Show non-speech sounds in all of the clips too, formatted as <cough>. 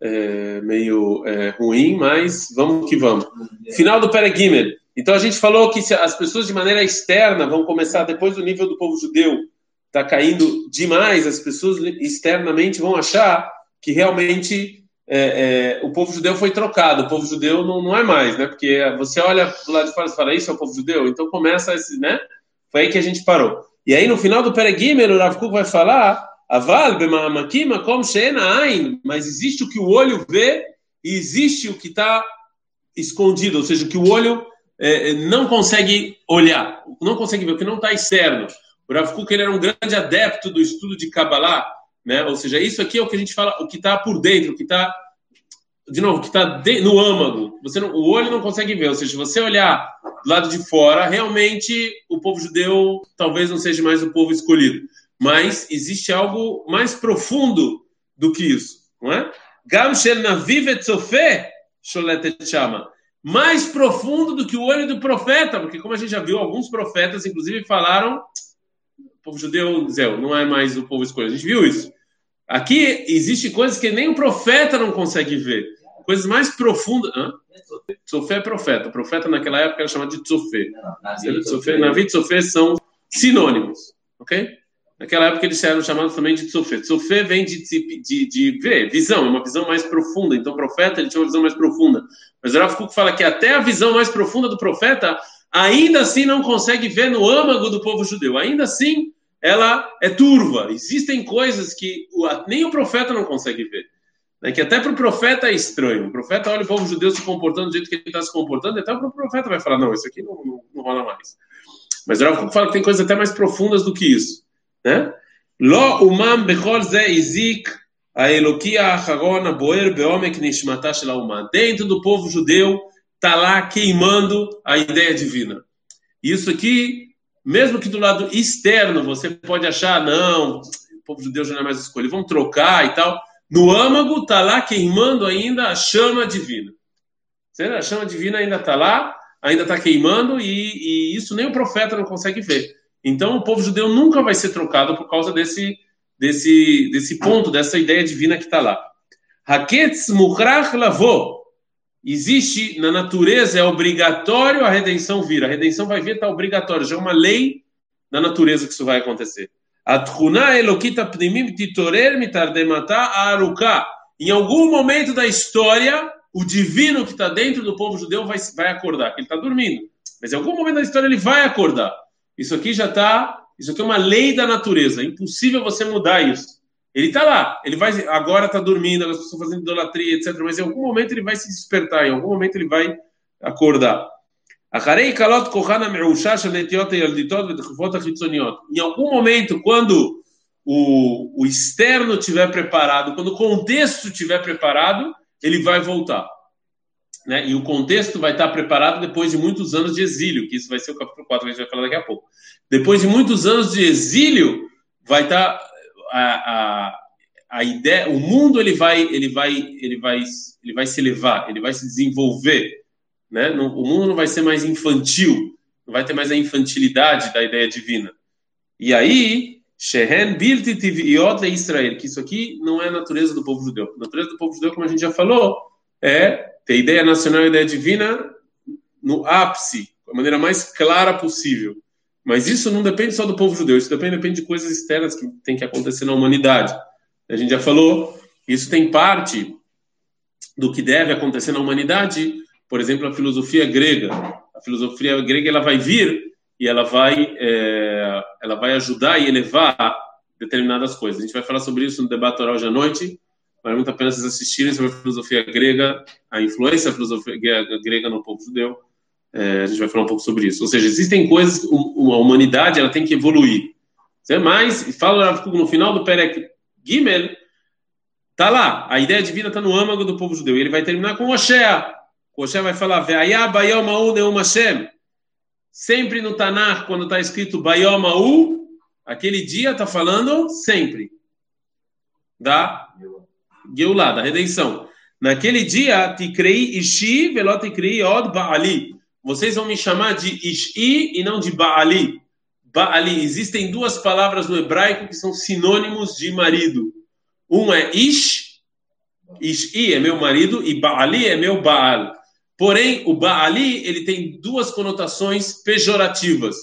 é, meio é, ruim, mas vamos que vamos. Final do Peregimel. Então a gente falou que as pessoas de maneira externa vão começar, depois do nível do povo judeu está caindo demais, as pessoas externamente vão achar que realmente é, é, o povo judeu foi trocado, o povo judeu não, não é mais, né? Porque você olha do lado de fora e fala, isso é o povo judeu? Então começa esse, né? Foi aí que a gente parou. E aí no final do Peregimel, o Rav Kuk vai falar Aval b'ma'amakim como she'ena ain, mas existe o que o olho vê e existe o que está escondido, ou seja, o que o olho é, é, não consegue olhar, não consegue ver, o que não está externo. O Rav Kuk, ele era um grande adepto do estudo de Kabbalah, né? Ou seja, isso aqui é o que a gente fala, o que está por dentro, o que está de novo, que está no âmago. Você não, o olho não consegue ver. Ou seja, se você olhar do lado de fora, realmente o povo judeu talvez não seja mais o povo escolhido mas existe algo mais profundo do que isso, não é? Gam shel naviv etzofé chama. Mais profundo do que o olho do profeta, porque como a gente já viu, alguns profetas, inclusive, falaram, o povo judeu, Zé, não é mais o povo escolhido. A gente viu isso. Aqui existe coisas que nem o profeta não consegue ver. Coisas mais profundas. Hã? Tzofé é profeta. O profeta naquela época era chamado de Tzofé. Navi e Tzofé são sinônimos. Ok? Naquela época eles eram chamados também de tzofé. Tzofé vem de, de, de, ver, visão, uma visão mais profunda. Então o profeta ele tinha uma visão mais profunda. Mas o Kuk fala que até a visão mais profunda do profeta ainda assim não consegue ver no âmago do povo judeu. Ainda assim ela é turva. Existem coisas que nem o profeta não consegue ver. Né? Que até para o profeta é estranho. O profeta olha o povo judeu se comportando do jeito que ele está se comportando, até o profeta vai falar, não, isso aqui não, não, não rola mais. Mas o Kuk fala que tem coisas até mais profundas do que isso né? Lo umam bechol ze izik a Eloquia Acharon Aboer Beomek Nishmatá Shelaumá. Dentro do povo judeu está lá queimando a ideia divina. Isso aqui, mesmo que do lado externo você pode achar, não, o povo judeu já não é mais escolha, vão trocar e tal. No âmago está lá queimando ainda a chama divina. A chama divina ainda está lá, ainda está queimando e, e isso nem o profeta não consegue ver. Então, o povo judeu nunca vai ser trocado por causa desse, desse, desse ponto, dessa ideia divina que está lá. Haketz mukrach lavô. Existe na natureza, é obrigatório a redenção vir. A redenção vai vir, está obrigatório. Já é uma lei da natureza que isso vai acontecer. Em algum momento da história, o divino que está dentro do povo judeu vai, vai acordar. Ele está dormindo. Mas em algum momento da história ele vai acordar. Isso aqui já está. Isso aqui é uma lei da natureza. É impossível você mudar isso. Ele está lá. Ele vai. Agora está dormindo, as pessoas fazendo idolatria, etc. Mas em algum momento ele vai se despertar. Em algum momento ele vai acordar. Em algum momento, quando o, o externo estiver preparado, quando o contexto estiver preparado, ele vai voltar né? E o contexto vai estar preparado depois de muitos anos de exílio, que isso vai ser o capítulo 4 que a gente vai falar daqui a pouco. Depois de muitos anos de exílio, vai estar a, a, a ideia, o mundo ele vai, ele vai, ele vai, ele vai se elevar, ele vai se desenvolver, né? o mundo não vai ser mais infantil, não vai ter mais a infantilidade da ideia divina. E aí, Shehen Bilti Tiviot Israel, que isso aqui não é a natureza do povo judeu. A natureza do povo judeu, como a gente já falou, é ter ideia nacional e ideia divina no ápice, da maneira mais clara possível. Mas isso não depende só do povo judeu, isso depende, depende de coisas externas que tem que acontecer na humanidade. A gente já falou, isso tem parte do que deve acontecer na humanidade, por exemplo, a filosofia grega. A filosofia grega ela vai vir e ela vai, é, ela vai ajudar e elevar determinadas coisas. A gente vai falar sobre isso no debate oral hoje à noite. Vale muito a pena vocês assistirem sobre a filosofia grega, a influência da filosofia grega no povo judeu. É, a gente vai falar um pouco sobre isso. Ou seja, existem coisas, a humanidade ela tem que evoluir. Mas, fala no final do Perek Gimel, tá lá, a ideia divina está no âmago do povo judeu. E ele vai terminar com Oshea. Oshea vai falar, Sempre no Tanakh, quando está escrito Bayomau, aquele dia está falando sempre da Geulah, da redenção. Naquele dia, Tikrei Ishi velot Tikrei Od Baali. Vocês vão me chamar de Ishi e não de Baali. Baali. Existem duas palavras no hebraico que são sinônimos de marido. Um é Ish Ishi é meu marido e Baali é meu Baal. Porém, o Baali ele tem duas conotações pejorativas.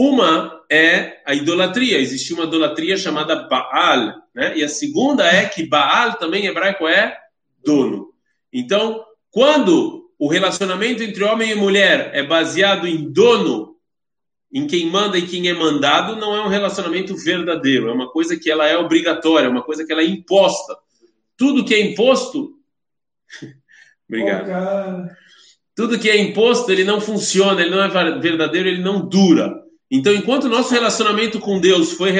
Uma é a idolatria. Existe uma idolatria chamada Baal, né? E a segunda é que Baal também em hebraico é dono. Então, quando o relacionamento entre homem e mulher é baseado em dono, em quem manda e quem é mandado, não é um relacionamento verdadeiro. É uma coisa que ela é obrigatória, é uma coisa que ela é imposta. Tudo que é imposto. <laughs> Obrigado. Tudo que é imposto, ele não funciona, ele não é verdadeiro, ele não dura. Então, enquanto nosso relacionamento com Deus foi,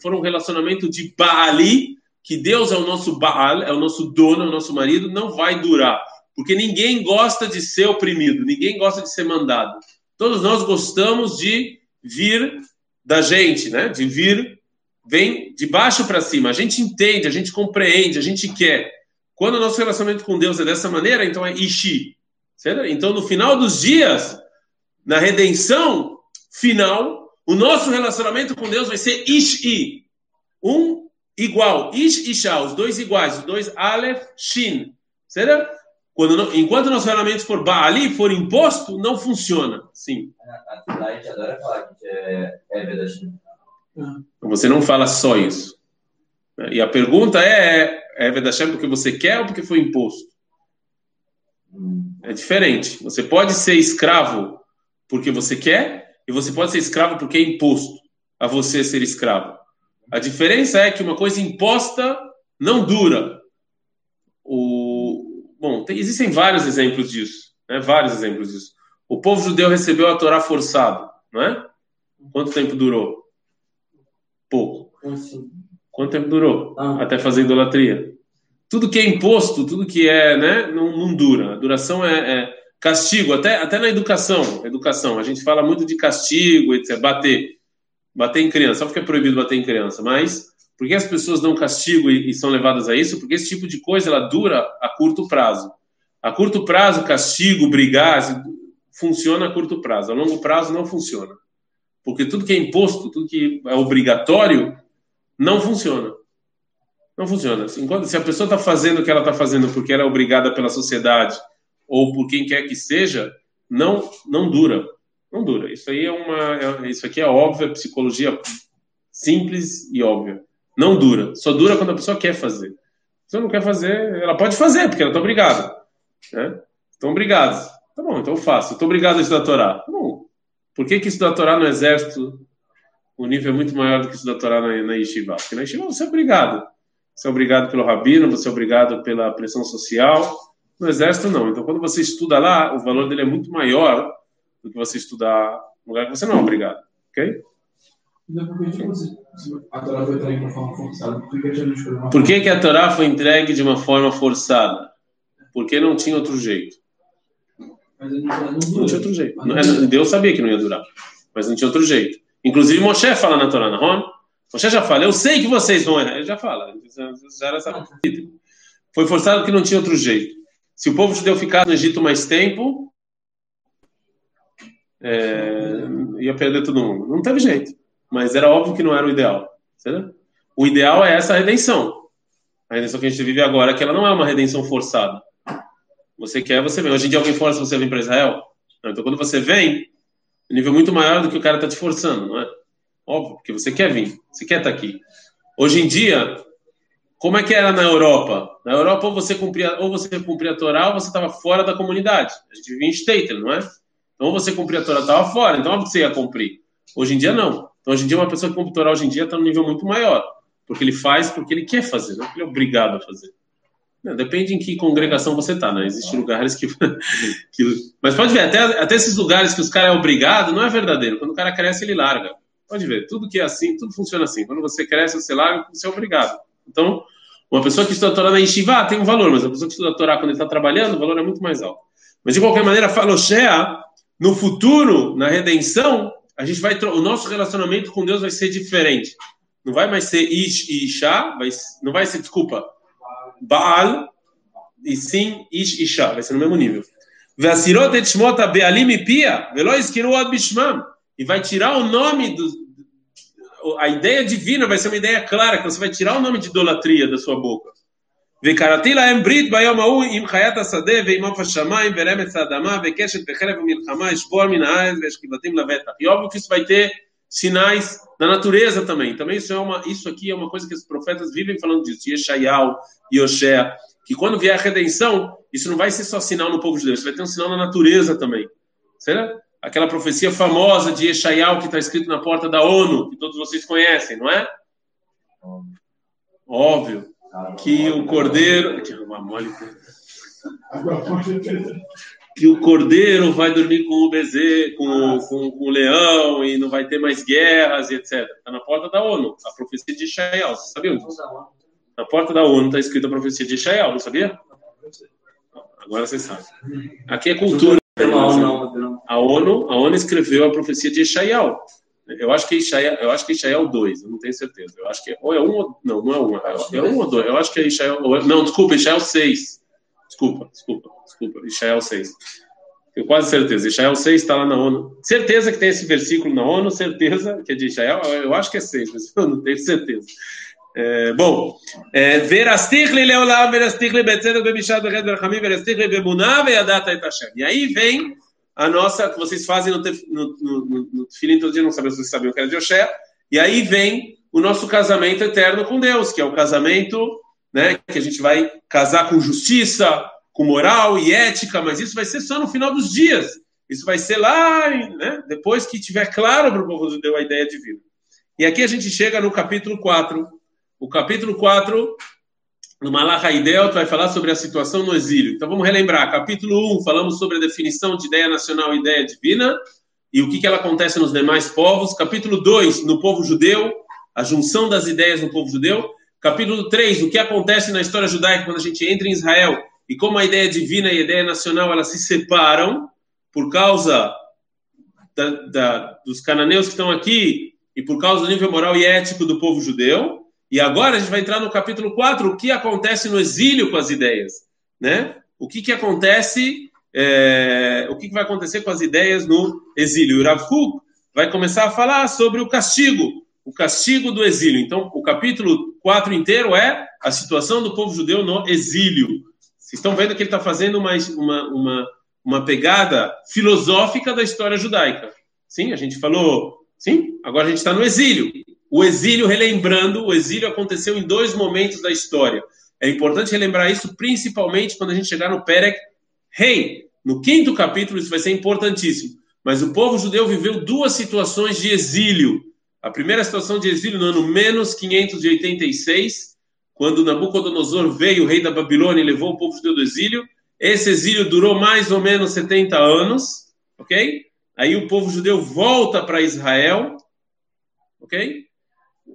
foi um relacionamento de Baali, que Deus é o nosso Baal, é o nosso dono, é o nosso marido, não vai durar. Porque ninguém gosta de ser oprimido, ninguém gosta de ser mandado. Todos nós gostamos de vir da gente, né? De vir, vem de baixo para cima. A gente entende, a gente compreende, a gente quer. Quando o nosso relacionamento com Deus é dessa maneira, então é Ishi. Certo? Então, no final dos dias, na redenção final, o nosso relacionamento com Deus vai ser Ishi. Um igual. Ish e Shah, os dois iguais. Os dois Aleph, Shin. Certo? Quando enquanto o nosso relacionamento for Baali, for imposto, não funciona. Sim. A gente adora falar que é, é Você não fala só isso. E a pergunta é: é Vedashem porque você quer ou porque foi imposto? É diferente. Você pode ser escravo porque você quer, e você pode ser escravo porque é imposto a você ser escravo. A diferença é que uma coisa imposta não dura. O... Bom, tem, existem vários exemplos disso, né? vários exemplos disso. O povo judeu recebeu a Torá forçado, não é? Quanto tempo durou? Pouco. Quanto tempo durou? Ah. Até fazer idolatria. Tudo que é imposto, tudo que é, né, não, não dura. A duração é, é, castigo, até, até na educação. Educação, a gente fala muito de castigo, etc. Bater bater em criança, só porque é proibido bater em criança, mas por que as pessoas dão castigo e, e, são levadas a isso? Porque esse tipo de coisa ela dura a curto prazo. A curto prazo, castigo, brigar, funciona a curto prazo. A longo prazo não funciona. Porque tudo que é imposto, tudo que é obrigatório, não funciona. Não funciona. Enquanto, se a pessoa está fazendo o que ela está fazendo porque ela é obrigada pela sociedade ou por quem quer que seja, não, não dura não dura. Isso aí é uma, é, isso aqui é óbvio, é psicologia simples e óbvia. Não dura. Só dura quando a pessoa quer fazer. Se ela não quer fazer, ela pode fazer, porque ela está obrigada. Né? Estão obrigados. Tá bom, então eu faço. Estou obrigado a estudar a Torá. Tá bom. Por que, que estudar a Torá no exército o nível é muito maior do que estudar a Torá na, na Yeshiva? Porque na Yeshiva você é obrigado. Você é obrigado pelo rabino, você é obrigado pela pressão social. No exército, não. Então, quando você estuda lá, o valor dele é muito maior do que você estudar um lugar que você não é obrigado, ok? Por que, que a Torá foi entregue de uma forma forçada? Porque não tinha outro jeito. Não tinha outro jeito. Deus sabia que não ia durar, mas não tinha outro jeito. Inclusive, Moshe fala na Torá, não? Moshe já fala, eu sei que vocês vão errar. Ele já fala, já era sabido. Foi forçado porque não tinha outro jeito. Se o povo judeu ficasse no Egito mais tempo, é, ia perder todo mundo. Não teve jeito. Mas era óbvio que não era o ideal. Certo? O ideal é essa redenção. A redenção que a gente vive agora, que ela não é uma redenção forçada. Você quer, você vem. Hoje em dia alguém força você a vir para Israel. Então quando você vem, o nível muito maior do que o cara está te forçando, não é? Óbvio, porque você quer vir, você quer estar tá aqui. Hoje em dia, como é que era na Europa? Na Europa, ou você cumpria, ou você cumpria a Torá, ou você estava fora da comunidade. A gente vivia em Stater, não é? Então você cumprir a Torá estava fora, então óbvio que você ia cumprir. Hoje em dia não. Então hoje em dia uma pessoa que cumpre a Torá hoje em dia está num nível muito maior, porque ele faz porque ele quer fazer, não porque ele é obrigado a fazer. Não, depende em que congregação você está, né? Existem lugares que, <laughs> que, Mas pode ver, até, até esses lugares que os caras é obrigado, não é verdadeiro. Quando o cara cresce, ele larga. Pode ver, tudo que é assim, tudo funciona assim. Quando você cresce, você larga, você é obrigado. Então, uma pessoa que estuda a Torá na Yeshiva tem um valor, mas a pessoa que estuda a Torá quando ele está trabalhando, o valor é muito mais alto. Mas de qualquer maneira, Faloshea no futuro, na redenção, a gente vai o nosso relacionamento com Deus vai ser diferente. Não vai mais ser Ish e Isha, vai, não vai ser, desculpa, Baal, e sim Ish e Isha, vai ser no mesmo nível. E vai tirar o nome do A ideia divina vai ser uma ideia clara, que você vai tirar o nome de idolatria da sua boca. וקראתי להם ברית ביום ההוא עם חיית השדה ועם עוף השמיים ורמץ האדמה וקשת וחרב ומלחמה אשבור מן הארץ ואשכיבתים לבטח. E óbvio que isso vai ter sinais na natureza também. Também isso, é uma, isso aqui é uma coisa que os profetas vivem falando disso. Yeshayal, Yoshea, que quando vier a redenção, isso não vai ser só sinal no povo de Deus, vai ter um sinal na natureza também. Será? Aquela profecia famosa de Yeshayal que está escrito na porta da ONU, que todos vocês conhecem, não é? Óbvio que o cordeiro. Que o cordeiro vai dormir com o bezerro, com, com, com, o leão e não vai ter mais guerras e etc. Está na porta da ONU, a profecia de Israel. Você sabia disso? Na porta da ONU está escrita a profecia de Israel, não sabia? Agora você sabe. Aqui é cultura. A ONU, a ONU escreveu a profecia de Israel. Eu acho que Ishael, eu acho que é Ishael 2, eu não tenho certeza. Eu acho que é, ou é um ou não, não é um, é, é um ou dois. Eu acho que é Ishael, é, não, desculpa, Ishael 6. Desculpa, desculpa, desculpa, Ishael 6. Tenho quase certeza. Ishael 6 está lá na ONU. Certeza que tem esse versículo na ONU, certeza que é de Ishael. Eu acho que é 6, mas eu não tenho certeza. É, bom, verastichle leolam, verastichle betzedek bemishad bechet berachamim, verastichle bemunah veyadat et Hashem. E aí vem a nossa, que vocês fazem no, no, no, no dia, não sabem se vocês sabiam que era de Oxé, e aí vem o nosso casamento eterno com Deus, que é o casamento né, que a gente vai casar com justiça, com moral e ética, mas isso vai ser só no final dos dias. Isso vai ser lá, né, depois que tiver claro para o povo judeu a ideia divina. E aqui a gente chega no capítulo 4. O capítulo 4 no Malach Haidel, vai falar sobre a situação no exílio. Então vamos relembrar. Capítulo 1, falamos sobre a definição de ideia nacional e ideia divina e o que, que ela acontece nos demais povos. Capítulo 2, no povo judeu, a junção das ideias no povo judeu. Capítulo 3, o que acontece na história judaica quando a gente entra em Israel e como a ideia divina e a ideia nacional elas se separam por causa da, da, dos cananeus que estão aqui e por causa do nível moral e ético do povo judeu. E agora a gente vai entrar no capítulo 4, o que acontece no exílio com as ideias, né? O que, que acontece, é, o que, que vai acontecer com as ideias no exílio. O Rav Huk vai começar a falar sobre o castigo, o castigo do exílio. Então, o capítulo 4 inteiro é a situação do povo judeu no exílio. Vocês estão vendo que ele está fazendo uma, uma, uma, uma pegada filosófica da história judaica. Sim, a gente falou, sim, agora a gente está no exílio. O exílio, relembrando, o exílio aconteceu em dois momentos da história. É importante relembrar isso, principalmente quando a gente chegar no Perek Rei. No quinto capítulo, isso vai ser importantíssimo. Mas o povo judeu viveu duas situações de exílio. A primeira situação de exílio no ano menos 586, quando Nabucodonosor veio, o rei da Babilônia, e levou o povo judeu do exílio. Esse exílio durou mais ou menos 70 anos, ok? Aí o povo judeu volta para Israel, ok?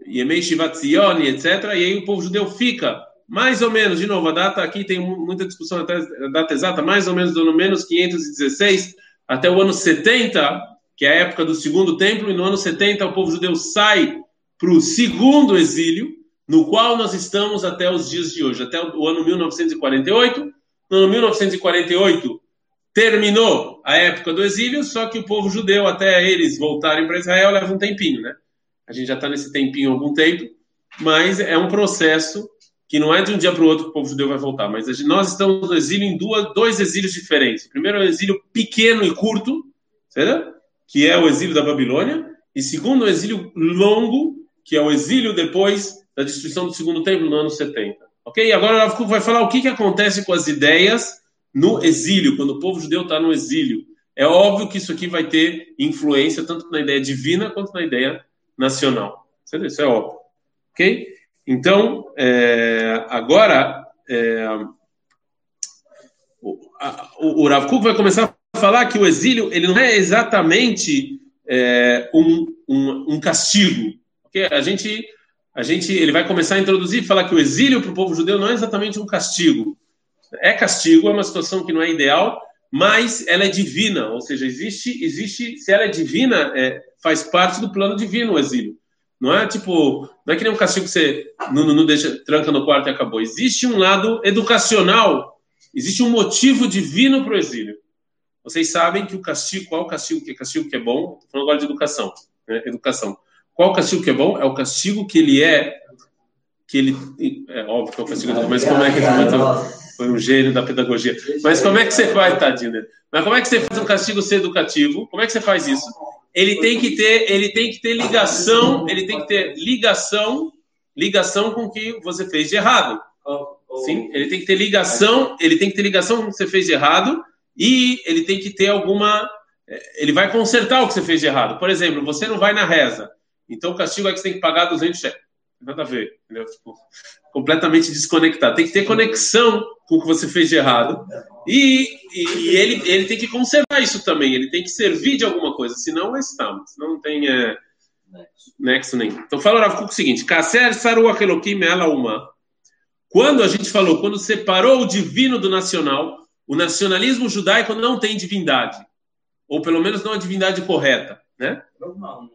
Yemei Shivat Zion, etc. E aí o povo judeu fica, mais ou menos, de novo, a data aqui tem muita discussão até a data exata, mais ou menos do ano menos 516 até o ano 70, que é a época do segundo templo, e no ano 70 o povo judeu sai para o segundo exílio, no qual nós estamos até os dias de hoje, até o ano 1948. No ano 1948 terminou a época do exílio, só que o povo judeu, até eles voltarem para Israel, leva um tempinho, né? A gente já está nesse tempinho algum tempo, mas é um processo que não é de um dia para o outro que o povo judeu vai voltar. Mas nós estamos no exílio em duas, dois exílios diferentes. O primeiro é um exílio pequeno e curto, certo? que é o exílio da Babilônia, e segundo, o exílio longo, que é o exílio depois da destruição do segundo templo no ano 70. Ok? Agora o vai falar o que, que acontece com as ideias no exílio, quando o povo judeu está no exílio. É óbvio que isso aqui vai ter influência tanto na ideia divina quanto na ideia nacional. Isso é óbvio. Ok? Então, é, agora, é, o, o, Rav Kuk vai começar a falar que o exílio ele não é exatamente é, um, um, um, castigo. Okay? A gente, a gente, ele vai começar a introduzir e falar que o exílio para o povo judeu não é exatamente um castigo. É castigo, é uma situação que não é ideal, mas ela é divina, ou seja, existe, existe, se ela é divina, é, faz parte do plano divino o exílio. Não é tipo, não é que nem um castigo que você não, não deixa, tranca no quarto e acabou. Existe um lado educacional, existe um motivo divino para o exílio. Vocês sabem que o castigo, qual o castigo que é castigo que é bom? Estou falando agora de educação, né? educação. Qual castigo que é bom? É o castigo que ele é que ele. É óbvio que é o castigo mas como é que ele foi um gênio da pedagogia. Mas como é que você faz, tadinho? Mas como é que você faz um castigo ser educativo? Como é que você faz isso? Ele tem que ter, ele tem que ter ligação, ele tem que ter ligação, ligação com o que você fez de errado. Sim, ele tem que ter ligação, ele tem que ter ligação com o que você fez de errado e ele tem que ter alguma ele vai consertar o que você fez de errado. Por exemplo, você não vai na reza. Então o castigo é que você tem que pagar 200 cheques. Nada a ver. Entendeu? Tipo, completamente desconectado. Tem que ter conexão com o que você fez de errado. E, e, e, ele, ele tem que conservar isso também. Ele tem que servir de alguma coisa. Senão é estamos. Não tem é, nexo nenhum. Então fala Rav o seguinte: Kasser sarua elokim ela uma. Quando a gente falou, quando separou o divino do nacional, o nacionalismo judaico não tem divindade. Ou pelo menos não a divindade correta. Né? Normal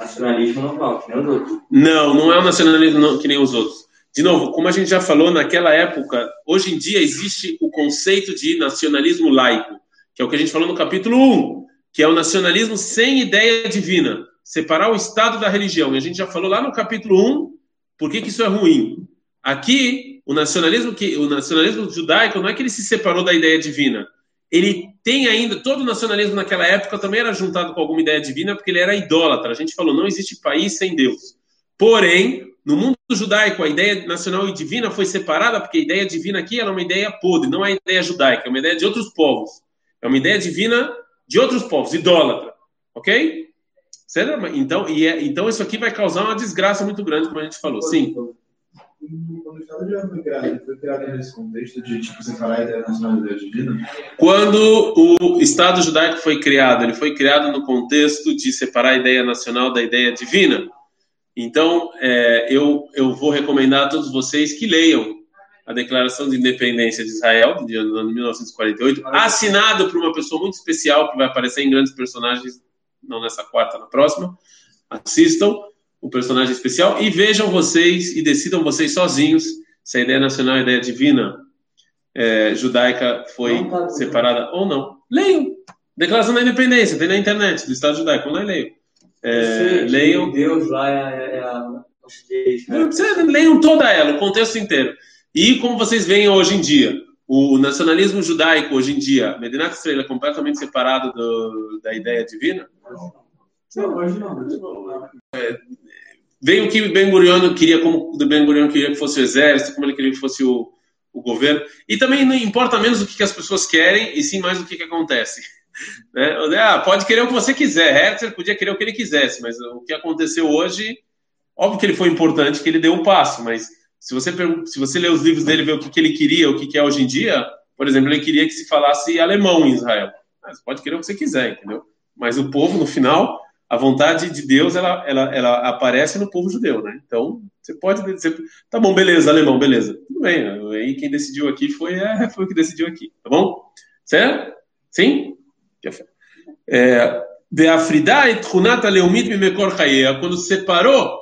nacionalismo normal, que nem os outros. Não, não é o nacionalismo que nem os outros. De novo, como a gente já falou naquela época, hoje em dia existe o conceito de nacionalismo laico, que é o que a gente falou no capítulo 1, que é o nacionalismo sem ideia divina, separar o Estado da religião. E a gente já falou lá no capítulo 1 por que, que isso é ruim. Aqui, o nacionalismo, que, o nacionalismo judaico não é que ele se separou da ideia divina, ele tem ainda, todo o nacionalismo naquela época também era juntado com alguma ideia divina, porque ele era idólatra. A gente falou, não existe país sem Deus. Porém, no mundo judaico, a ideia nacional e divina foi separada, porque a ideia divina aqui era é uma ideia podre, não é ideia judaica, é uma ideia de outros povos. É uma ideia divina de outros povos, idólatra. Ok? Então, e é, então isso aqui vai causar uma desgraça muito grande, como a gente falou. Sim quando o Estado já foi criado, foi criado nesse contexto de separar a ideia da divina? Quando o Estado judaico foi criado, ele foi criado no contexto de separar a ideia nacional da ideia divina. Então, é, eu, eu vou recomendar a todos vocês que leiam a Declaração de Independência de Israel, de 1948, assinado por uma pessoa muito especial que vai aparecer em grandes personagens, não nessa quarta, na próxima. Assistam o personagem especial e vejam vocês e decidam vocês sozinhos se a ideia nacional, a ideia divina é, judaica foi tá separada ou não. Leiam. Declaração da Independência, tem na internet, do Estado judaico, não é leiam. É, leiam. Deus lá é, é a. Né? Leiam toda ela, o contexto inteiro. E como vocês veem hoje em dia, o nacionalismo judaico hoje em dia, Medinat Israel é completamente separado do, da ideia divina? Não, hoje não. Veio o que Ben Gurion queria, como o Ben Gurion queria que fosse o exército, como ele queria que fosse o, o governo. E também não importa menos o que, que as pessoas querem, e sim mais o que, que acontece. <laughs> Né? Ah, pode querer o que você quiser. Herzl podia querer o que ele quisesse, mas o que aconteceu hoje, óbvio que ele foi importante, que ele deu um passo, mas se você, se você ler os livros dele e ver o que, que ele queria, o que, que é hoje em dia, por exemplo, ele queria que se falasse alemão em Israel. Mas pode querer o que você quiser, entendeu? Mas o povo, no final, a vontade de Deus ela, ela, ela aparece no povo judeu, né? Então você pode dizer, tá bom, beleza, alemão, beleza, tudo bem. Aí quem decidiu aqui foi é, <laughs> foi o que decidiu aqui, tá bom? Certo? Sim? É, quando separou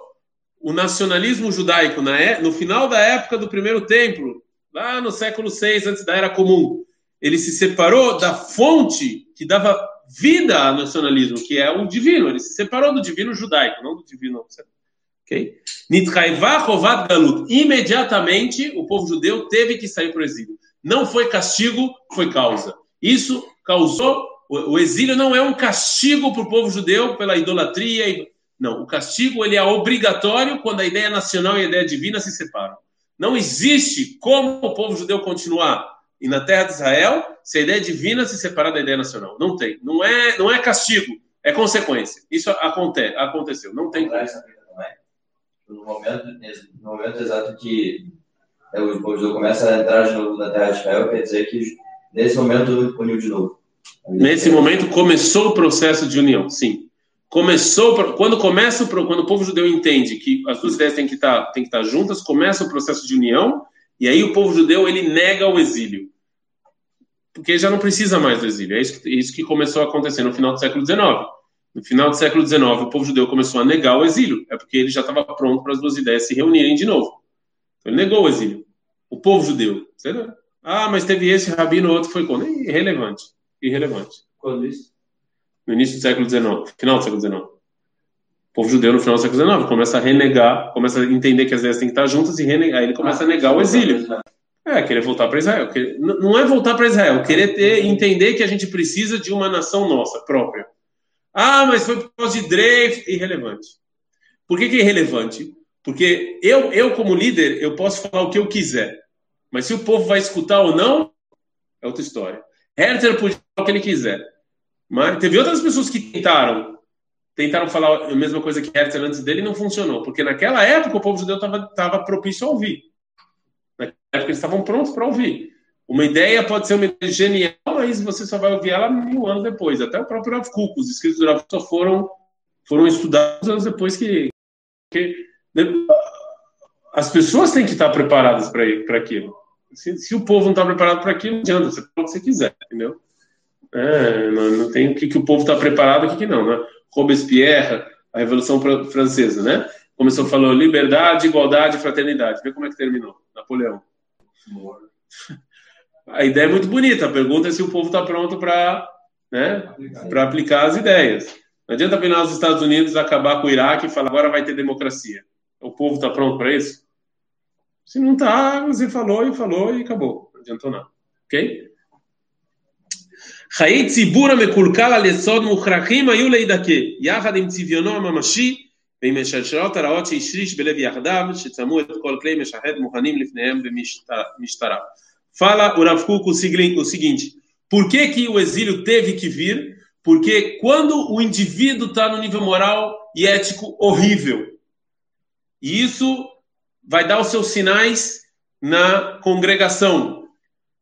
o nacionalismo judaico na, é, no final da época do primeiro templo, lá no século VI antes da era comum, ele se separou da fonte que dava vida ao nacionalismo, que é o divino. Ele se separou do divino judaico, não do divino. Ok? Galut. Imediatamente o povo judeu teve que sair para o exílio. Não foi castigo, foi causa. Isso causou. O exílio não é um castigo para o povo judeu pela idolatria. Não, o castigo ele é obrigatório quando a ideia nacional e a ideia divina se separam. Não existe como o povo judeu continuar e na terra de Israel se a ideia divina se separar da ideia nacional. Não tem. Não é, não é castigo, é consequência. Isso aconte, aconteceu. Não tem. No momento, no momento exato que é, o povo começa a entrar de novo na terra de Israel, quer dizer que nesse momento uniu de novo. Nesse momento começou o processo de união, sim. Começou quando começa quando o povo judeu entende que as duas ideias têm que estar têm que estar juntas, começa o processo de união e aí o povo judeu ele nega o exílio. Porque já não precisa mais do exílio. É isso que, isso que começou a acontecer no final do século XIX. No final do século XIX, o povo judeu começou a negar o exílio. É porque ele já estava pronto para as duas ideias se reunirem de novo. Então, ele negou o exílio. O povo judeu. Ah, mas teve esse rabino, outro foi quando? Irrelevante. Irrelevante. Quando isso? No início do século XIX. Final do século XIX. O povo judeu no final do século XIX começa a renegar, começa a entender que as ideias têm que estar juntas e renegar, aí ele começa a negar o exílio. É, querer voltar para Israel. Não é voltar para Israel, querer ter, entender que a gente precisa de uma nação nossa, própria. Ah, mas foi por causa de Dreyfus, irrelevante. Por que, que é irrelevante? Porque eu, eu, como líder, eu posso falar o que eu quiser. Mas se o povo vai escutar ou não, é outra história. Herter podia falar o que ele quiser. Mas teve outras pessoas que tentaram. Tentaram falar a mesma coisa que Herter antes dele e não funcionou. Porque naquela época o povo judeu estava propício a ouvir. Naquela época eles estavam prontos para ouvir. Uma ideia pode ser uma ideia genial, mas você só vai ouvir ela mil anos depois. Até o próprio Rav Kuk, os escritos do Rav só foram, foram estudados anos depois que, que né, as pessoas têm que estar preparadas para aquilo. Se, se, o povo não está preparado para aquilo, não adianta, você pode o que você quiser, entendeu? É, não, não, tem o que, que o povo está preparado o que, que não, né? Robespierre, a Revolução Francesa, né? Começou falando liberdade, igualdade, fraternidade. Vê como é que terminou. Napoleão. A ideia é muito bonita. A pergunta é se o povo está pronto para né, para aplicar as ideias. Não adianta apenas os Estados Unidos acabar com o Iraque e falar agora vai ter democracia. O povo está pronto para isso? Se não está, você falou e falou e acabou. Não adiantou nada. Ok? חיי ציבור המקולקל על יסוד מוכרחים היו להידכא, יחד עם צביונו הממשי ועם השלשלות הרעות שהשריש בלב יחדיו, שצמו את כל כלי משחד מוכנים לפניהם במשטרה. Fala o Rav Kuk o seguinte, por que, que o exílio teve que vir? Porque quando o indivíduo está no nível moral e ético horrível, e isso vai dar os seus sinais na congregação.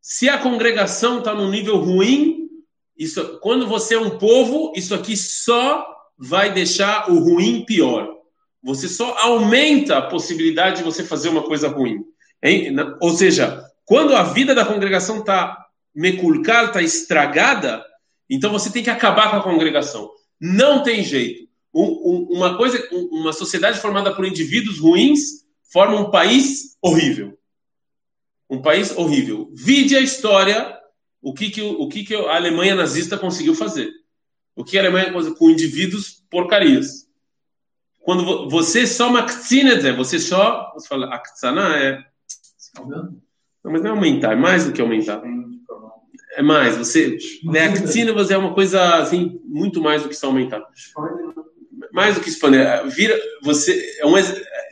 Se a congregação está no nível ruim, isso, quando você é um povo, isso aqui só vai deixar o ruim pior. Você só aumenta a possibilidade de você fazer uma coisa ruim. Hein? Ou seja, quando a vida da congregação está meculcal, está estragada, então você tem que acabar com a congregação. Não tem jeito. Um, um, uma coisa, uma sociedade formada por indivíduos ruins forma um país horrível. Um país horrível. Vide a história, o que, que, o que, que a Alemanha nazista conseguiu fazer. O que a Alemanha conseguiu com indivíduos porcarias. Quando você só makzinedze, você só, você fala, aktsana é... Não, mas não é aumentar, é mais do que aumentar. É mais, você... Aktsina você é uma coisa, assim, muito mais do que só aumentar. Mais do que expandir. Vira, você... É um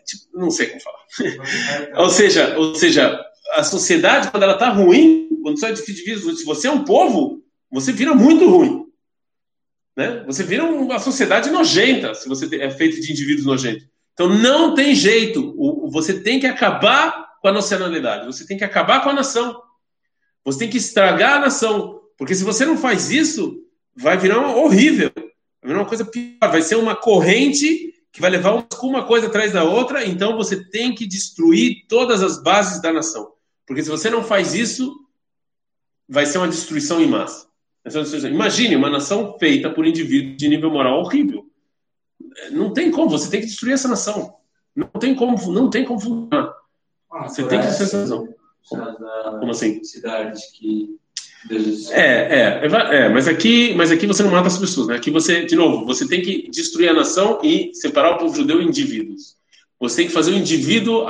tipo, não sei como falar. <laughs> ou seja, ou seja, a sociedade quando ela está ruim, quando você é difícil, se você é um povo, você vira muito ruim. Né? Você vira uma sociedade nojenta se você é feito de indivíduos nojentos. Então não tem jeito. Você tem que acabar com a nacionalidade. Você tem que acabar com a nação. Você tem que estragar a nação. Porque se você não faz isso, vai virar horrível. Vai virar uma coisa pior. Vai ser uma corrente que vai levar uma coisa atrás da outra, então você tem que destruir todas as bases da nação. Porque se você não faz isso, vai ser uma destruição em massa. Imagine uma nação feita por indivíduos de nível moral horrível. Não tem como, você tem que destruir essa nação. Não tem como, não tem como funcionar. Ah, você tem que destruir essa nação. Como assim? Cidades que é, é, é, é, mas aqui, mas aqui você não mata as pessoas, né? Aqui você, de novo, você tem que destruir a nação e separar o povo judeu em indivíduos. Você tem que fazer o indivíduo.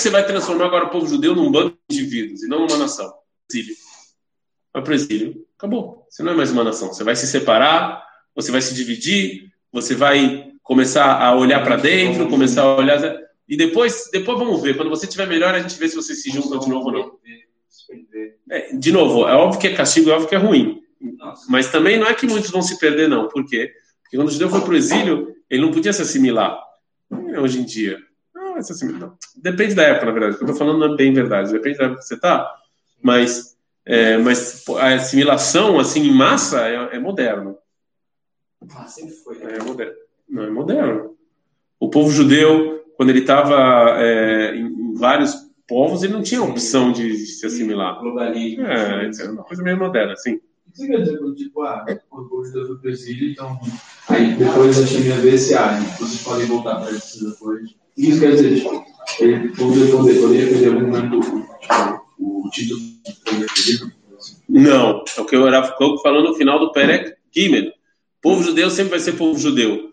Você vai transformar agora o povo judeu num bando de indivíduos e não numa nação. Exílio. Vai para o exílio. Acabou. Você não é mais uma nação. Você vai se separar, você vai se dividir, você vai começar a olhar para dentro, começar a olhar. E depois, depois vamos ver. Quando você estiver melhor, a gente vê se você se junta de novo ou não. É, de novo, é óbvio que é castigo, é óbvio que é ruim. Mas também não é que muitos vão se perder, não. Por quê? Porque quando o judeu foi para o exílio, ele não podia se assimilar. É hoje em dia. Não, se assimilar. Depende da época, na verdade. O que eu estou falando não é bem verdade. Depende da época que você está. Mas, é, mas a assimilação, assim, em massa, é, é moderno. Ah, sempre foi. É moderno. Não, é moderno. O povo judeu, quando ele estava é, em vários povos ele não tinha opção de se assimilar. Globalismo. É, é uma coisa meio moderna, assim. O que você quer dizer tipo, ah, o povo foi para o exílio, então aí depois a China vê se ah, vocês podem voltar para esses apoios. Isso quer dizer, tipo, ele poderia, poderia perder algum momento tipo, o título de Não, é o que eu era falando no final do Perek Gimel. Povo judeu sempre vai ser povo judeu.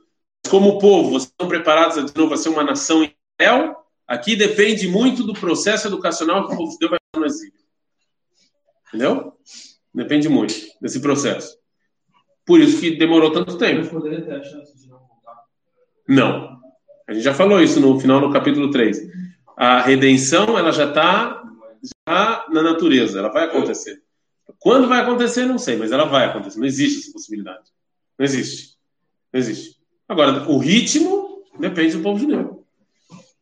como povo, vocês estão preparados de novo a ser uma nação em Israel? Aqui depende muito do processo educacional que o povo de Deus vai fazer no exílio. Entendeu? Depende muito desse processo. Por isso que demorou tanto tempo. Não. A gente já falou isso no final do capítulo 3. A redenção, ela já está já na natureza, ela vai acontecer. Quando vai acontecer, não sei, mas ela vai acontecer. Não existe essa possibilidade. Não existe. Não existe. Agora, o ritmo depende do povo judeu.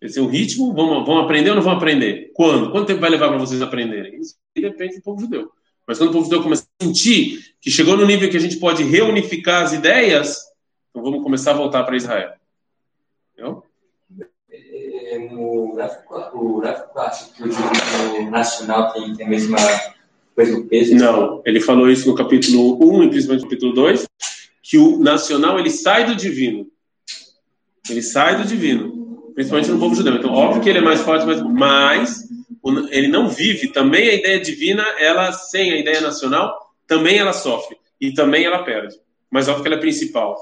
Esse é o ritmo, vão, vão aprender ou não vão aprender? Quando? Quanto tempo vai levar para vocês aprenderem? Isso depende do povo judeu. Mas quando o povo judeu começar a sentir que chegou no nível que a gente pode reunificar as ideias, então vamos começar a voltar para Israel. Entendeu? É, no gráfico o nacional tem, tem a mesma coisa do peso? Não, ele falou isso no capítulo 1 e principalmente no capítulo 2, que o nacional ele sai do divino. Ele sai do divino, principalmente no povo judeu. Então, óbvio que ele é mais forte, mas, mas ele não vive. Também a ideia divina, ela sem a ideia nacional, também ela sofre e também ela perde. Mas óbvio que ela é principal.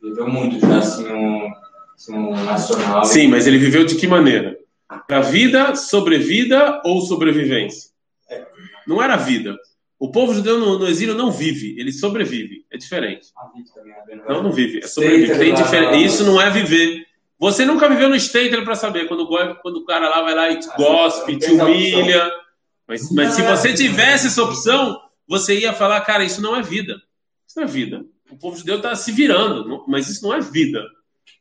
Viveu muito já assim um, assim, um nacional. Sim, mas ele viveu de que maneira? Para vida, sobrevida ou sobrevivência? Não era vida. O povo judeu no, no, exílio não vive, ele sobrevive. É diferente. Não, não vive, é sobrevive. Isso não é viver. Você nunca viveu no Stater para saber quando, quando o cara lá vai lá e te gospe, te humilha. Mas, mas se você tivesse essa opção, você ia falar, cara, isso não é vida. Isso não é vida. O povo judeu está se virando, mas isso não é vida.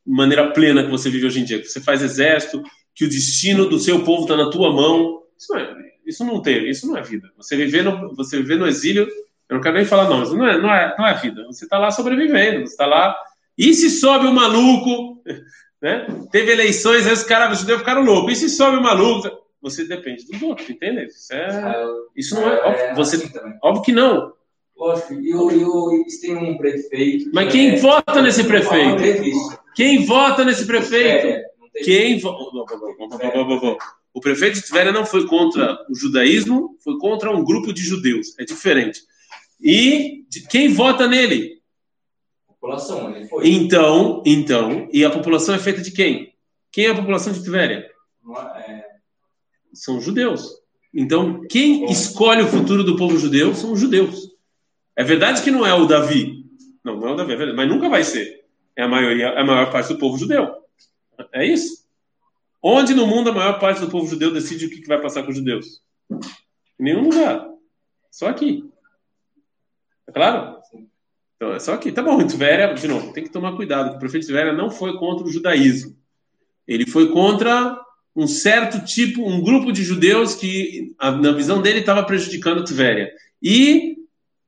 De maneira plena que você vive hoje em dia. Que você faz exército, que o destino do seu povo está na tua mão. Isso não, é, isso não teve, isso não é vida. Você viver no, você viver no exílio, eu não quero nem falar, não, isso não é, não é, não é vida. Você está lá sobrevivendo, você está lá. E se sobe o maluco, <laughs> né? Teve eleições, aí os caras judeus ficaram loucos. E se sobe o maluco? Você depende dos outros, entende? Isso, é, isso não é. é óbvio, você, assim óbvio que não. Lógico, e eles têm um prefeito. Mas quem é, vota nesse prefeito? Quem vota nesse prefeito? Quem O prefeito de Tveria não foi contra o judaísmo, foi contra um grupo de judeus. É diferente. E quem vota nele? População, ele foi. Então, então, e a população é feita de quem? Quem é a população de Tveria? É... São judeus. Então, quem escolhe o futuro do povo judeu são os judeus. É verdade que não é o Davi. Não, não é o Davi, é verdade, mas nunca vai ser. É a maioria, é a maior parte do povo judeu. É isso. Onde no mundo a maior parte do povo judeu decide o que vai passar com os judeus? Em nenhum lugar. Só aqui. É claro? Então, é só aqui. Tá bom, Tveria, de novo, tem que tomar cuidado. O prefeito Tveria não foi contra o judaísmo. Ele foi contra um certo tipo, um grupo de judeus que, na visão dele, estava prejudicando Tveria. E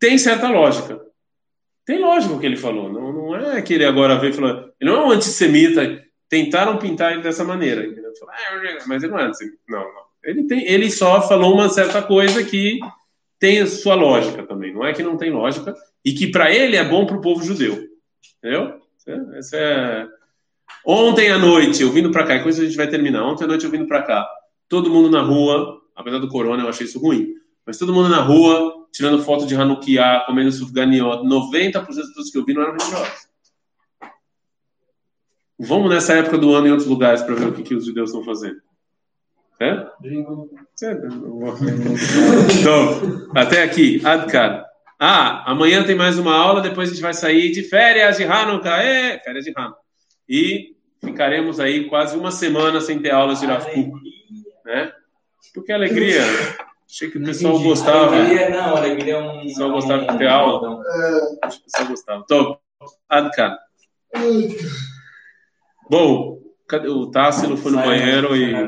tem certa lógica. Tem lógica o que ele falou. Não, não é que ele agora veio falando. Ele não é um antissemita tentaram pintar ele dessa maneira. Ah, mas ele não é assim. Não, não. Ele, tem, ele só falou uma certa coisa que tem sua lógica também. Não é que não tem lógica e que para ele é bom para o povo judeu. Entendeu? Essa é... Ontem à noite, eu vindo para cá, coisa a gente vai terminar. Ontem à noite, eu vindo para cá, todo mundo na rua, apesar do corona, eu achei isso ruim, mas todo mundo na rua, tirando foto de Hanukkah, comendo sufganiot. 90% das pessoas que eu vi não eram religiosas. Vamos nessa época do ano em outros lugares para ver o que, que os judeus estão fazendo. É? <laughs> Então, até aqui, Adkar. Ah, amanhã tem mais uma aula, depois a gente vai sair de férias de Hanukkah. É, férias de Hanukkah. E ficaremos aí quase uma semana sem ter aulas de Rav né? Porque alegria. Achei que o pessoal gostava. Alegria não, alegria é um. O pessoal gostava de ter aula. Acho que o pessoal gostava. Então, Adkar. Bom, o Tássilo foi no banheiro e